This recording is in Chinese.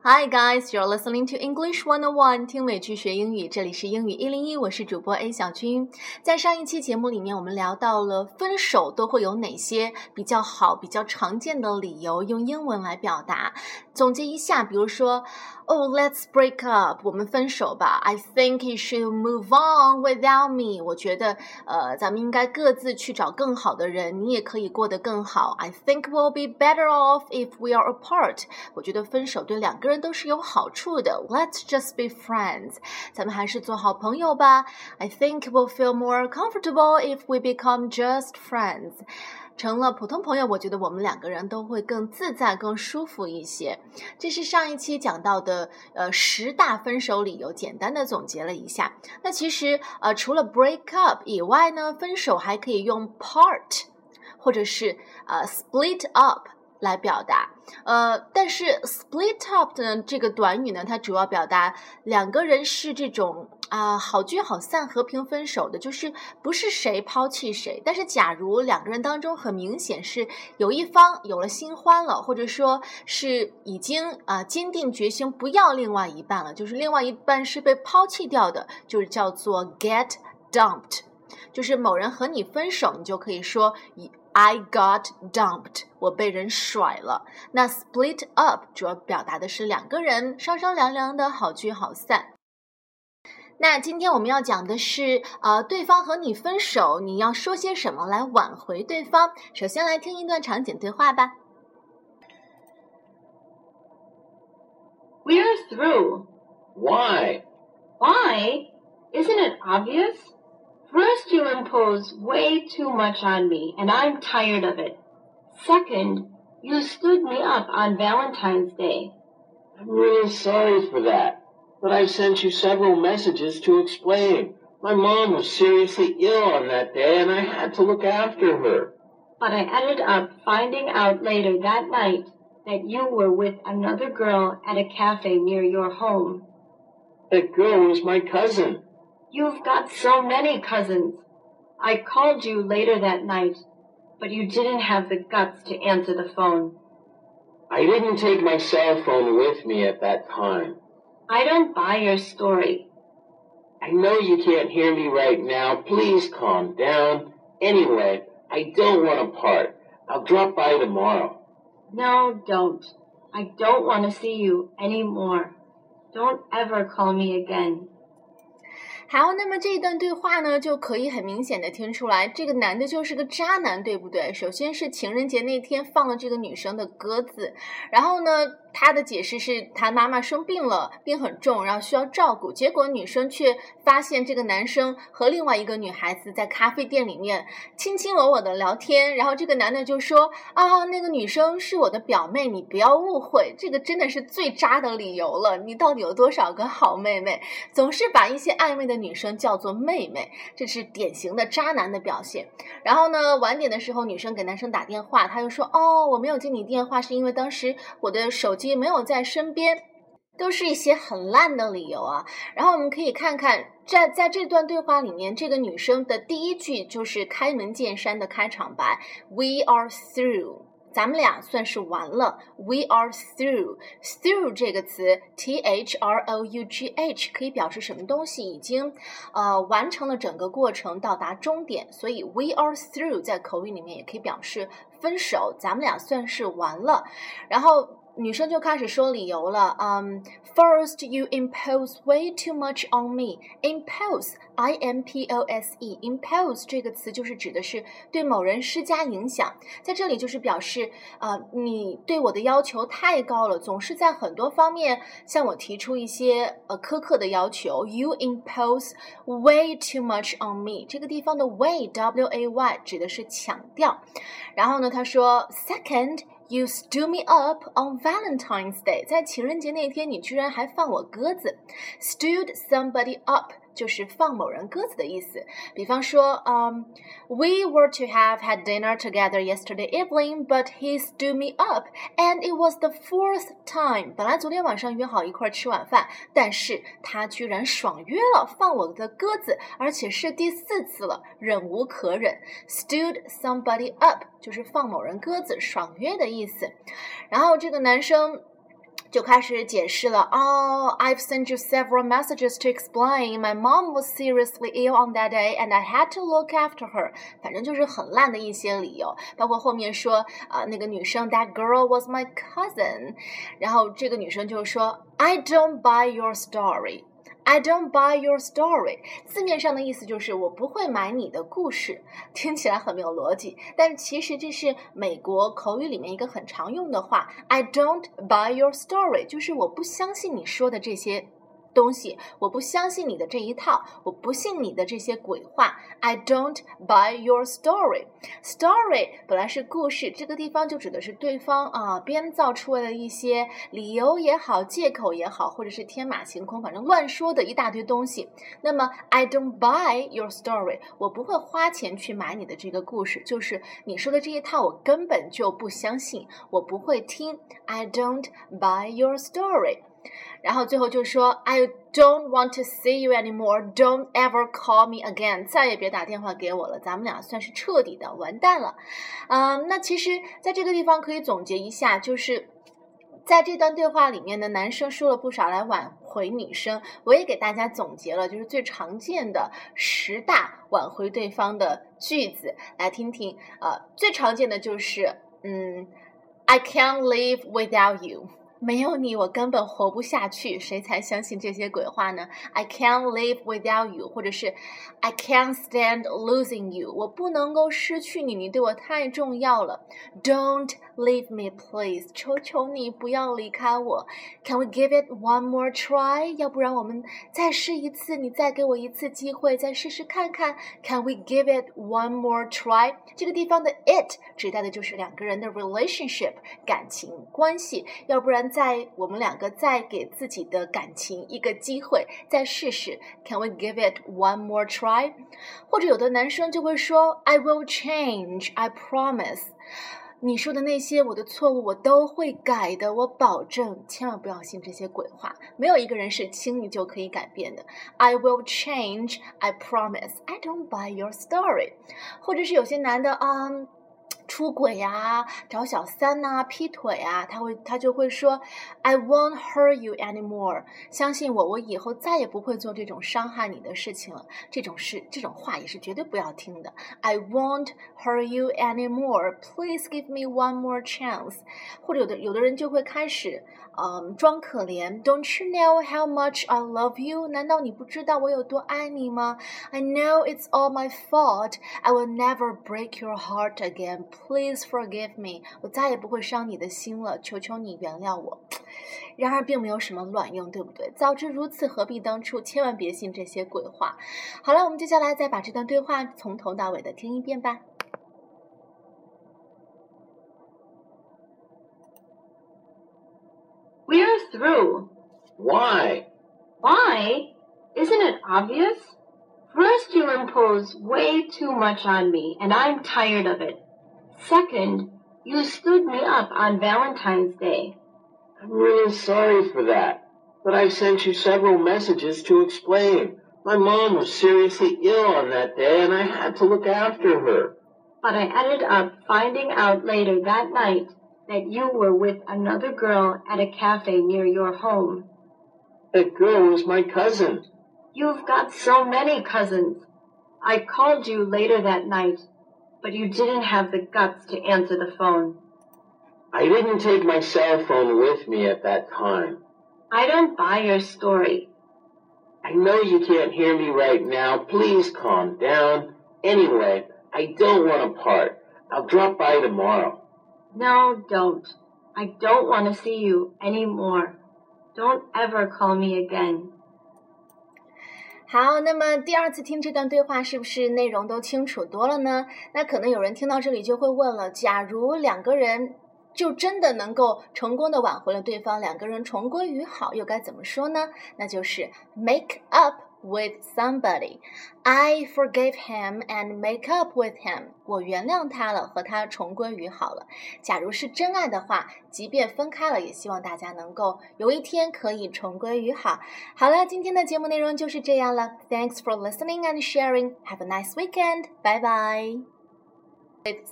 Hi guys, you're listening to English One on One，听美剧学英语，这里是英语一零一，我是主播 A 小军。在上一期节目里面，我们聊到了分手都会有哪些比较好、比较常见的理由，用英文来表达。总结一下，比如说 ，Oh, let's break up，我们分手吧。I think you should move on without me，我觉得，呃，咱们应该各自去找更好的人，你也可以过得更好。I think we'll be better off if we are apart，我觉得分手对两个人都是有好处的。Let's just be friends，咱们还是做好朋友吧。I think we'll feel more comfortable if we become just friends。 成了普通朋友，我觉得我们两个人都会更自在、更舒服一些。这是上一期讲到的，呃，十大分手理由，简单的总结了一下。那其实，呃，除了 break up 以外呢，分手还可以用 part，或者是呃 split up。来表达，呃，但是 split up 的这个短语呢，它主要表达两个人是这种啊好聚好散、和平分手的，就是不是谁抛弃谁。但是假如两个人当中很明显是有一方有了新欢了，或者说是已经啊坚定决心不要另外一半了，就是另外一半是被抛弃掉的，就是叫做 get dumped，就是某人和你分手，你就可以说。I got dumped，我被人甩了。那 split up 主要表达的是两个人商商量量的好聚好散。那今天我们要讲的是，呃，对方和你分手，你要说些什么来挽回对方？首先来听一段场景对话吧。We're through. Why? Why? Isn't it obvious? First, you impose way too much on me, and I'm tired of it. Second, you stood me up on Valentine's Day. I'm really sorry for that, but I've sent you several messages to explain. My mom was seriously ill on that day, and I had to look after her. But I ended up finding out later that night that you were with another girl at a cafe near your home. That girl was my cousin. You've got so many cousins. I called you later that night, but you didn't have the guts to answer the phone. I didn't take my cell phone with me at that time. I don't buy your story. I know you can't hear me right now. Please calm down. Anyway, I don't want to part. I'll drop by tomorrow. No, don't. I don't want to see you anymore. Don't ever call me again. 好，那么这一段对话呢，就可以很明显的听出来，这个男的就是个渣男，对不对？首先是情人节那天放了这个女生的鸽子，然后呢？ 他的解释是他妈妈生病了，病很重，然后需要照顾。结果女生却发现这个男生和另外一个女孩子在咖啡店里面卿卿我我的聊天。然后这个男的就说：“啊，那个女生是我的表妹，你不要误会。”这个真的是最渣的理由了。你到底有多少个好妹妹？总是把一些暧昧的女生叫做妹妹，这是典型的渣男的表现。然后呢，晚点的时候，女生给男生打电话，他又说：“哦，我没有接你电话，是因为当时我的手机。”没有在身边，都是一些很烂的理由啊。然后我们可以看看，在在这段对话里面，这个女生的第一句就是开门见山的开场白：“We are through，咱们俩算是完了。”We are through，through 这个词，T H R O U G H 可以表示什么东西已经呃完成了整个过程，到达终点。所以 We are through 在口语里面也可以表示分手，咱们俩算是完了。然后。女生就开始说理由了，嗯，First you impose way too much on me. Impose, I M P O S E, impose 这个词就是指的是对某人施加影响，在这里就是表示啊，你对我的要求太高了，总是在很多方面向我提出一些呃苛刻的要求。You impose way too much on me. 这个地方的 way, W A Y 指的是强调。然后呢，他说，Second. You stood me up on Valentine's Day，在情人节那天，你居然还放我鸽子。Stood somebody up 就是放某人鸽子的意思。比方说，嗯、um,，We were to have had dinner together yesterday evening, but he stood me up, and it was the fourth time。本来昨天晚上约好一块吃晚饭，但是他居然爽约了，放我的鸽子，而且是第四次了，忍无可忍。Stood somebody up 就是放某人鸽子，爽约的意思。然后这个男生。就开始解释了。Oh, I've sent you several messages to explain. My mom was seriously ill on that day, and I had to look after her. 反正就是很烂的一些理由，包括后面说啊、呃，那个女生 That girl was my cousin，然后这个女生就说 I don't buy your story。 I don't buy your story，字面上的意思就是我不会买你的故事，听起来很没有逻辑，但其实这是美国口语里面一个很常用的话。I don't buy your story，就是我不相信你说的这些。东西，我不相信你的这一套，我不信你的这些鬼话。I don't buy your story. Story 本来是故事，这个地方就指的是对方啊编造出来的一些理由也好，借口也好，或者是天马行空，反正乱说的一大堆东西。那么 I don't buy your story，我不会花钱去买你的这个故事，就是你说的这一套，我根本就不相信，我不会听。I don't buy your story. 然后最后就说，I don't want to see you anymore. Don't ever call me again. 再也别打电话给我了，咱们俩算是彻底的完蛋了。嗯，那其实在这个地方可以总结一下，就是在这段对话里面呢，男生说了不少来挽回女生，我也给大家总结了，就是最常见的十大挽回对方的句子，来听听。呃，最常见的就是，嗯，I can't live without you。没有你，我根本活不下去。谁才相信这些鬼话呢？I can't live without you，或者是 I can't stand losing you，我不能够失去你，你对我太重要了。Don't leave me, please，求求你不要离开我。Can we give it one more try？要不然我们再试一次，你再给我一次机会，再试试看看。Can we give it one more try？这个地方的 it 指代的就是两个人的 relationship 感情关系，要不然。再我们两个再给自己的感情一个机会，再试试。Can we give it one more try？或者有的男生就会说，I will change, I promise。你说的那些我的错误我都会改的，我保证。千万不要信这些鬼话，没有一个人是轻易就可以改变的。I will change, I promise. I don't buy your story。或者是有些男的啊。出轨呀、啊，找小三呐、啊，劈腿啊，他会他就会说，I won't hurt you anymore。相信我，我以后再也不会做这种伤害你的事情了。这种事，这种话也是绝对不要听的。I won't hurt you anymore. Please give me one more chance。或者有的有的人就会开始，嗯，装可怜。Don't you know how much I love you？难道你不知道我有多爱你吗？I know it's all my fault. I will never break your heart again. Please forgive me，我再也不会伤你的心了，求求你原谅我。然而并没有什么卵用，对不对？早知如此，何必当初？千万别信这些鬼话。好了，我们接下来再把这段对话从头到尾的听一遍吧。 We're through. Why? Why? Isn't it obvious? First, you impose way too much on me, and I'm tired of it. Second, you stood me up on Valentine's Day. I'm really sorry for that. But I've sent you several messages to explain. My mom was seriously ill on that day and I had to look after her. But I ended up finding out later that night that you were with another girl at a cafe near your home. That girl was my cousin. You've got so many cousins. I called you later that night, but you didn't have the guts to answer the phone. I didn't take my cell phone with me at that time. I don't buy your story. I know you can't hear me right now. Please calm down. Anyway, I don't want to part. I'll drop by tomorrow. No, don't. I don't want to see you anymore. Don't ever call me again. 好，那么第二次听这段对话，是不是内容都清楚多了呢？那可能有人听到这里就会问了：假如两个人就真的能够成功的挽回了对方，两个人重归于好，又该怎么说呢？那就是 make up with somebody. I forgave him and make up with him. 我原谅他了，和他重归于好了。假如是真爱的话，即便分开了，也希望大家能够有一天可以重归于好。好了，今天的节目内容就是这样了。Thanks for listening and sharing. Have a nice weekend. Bye bye.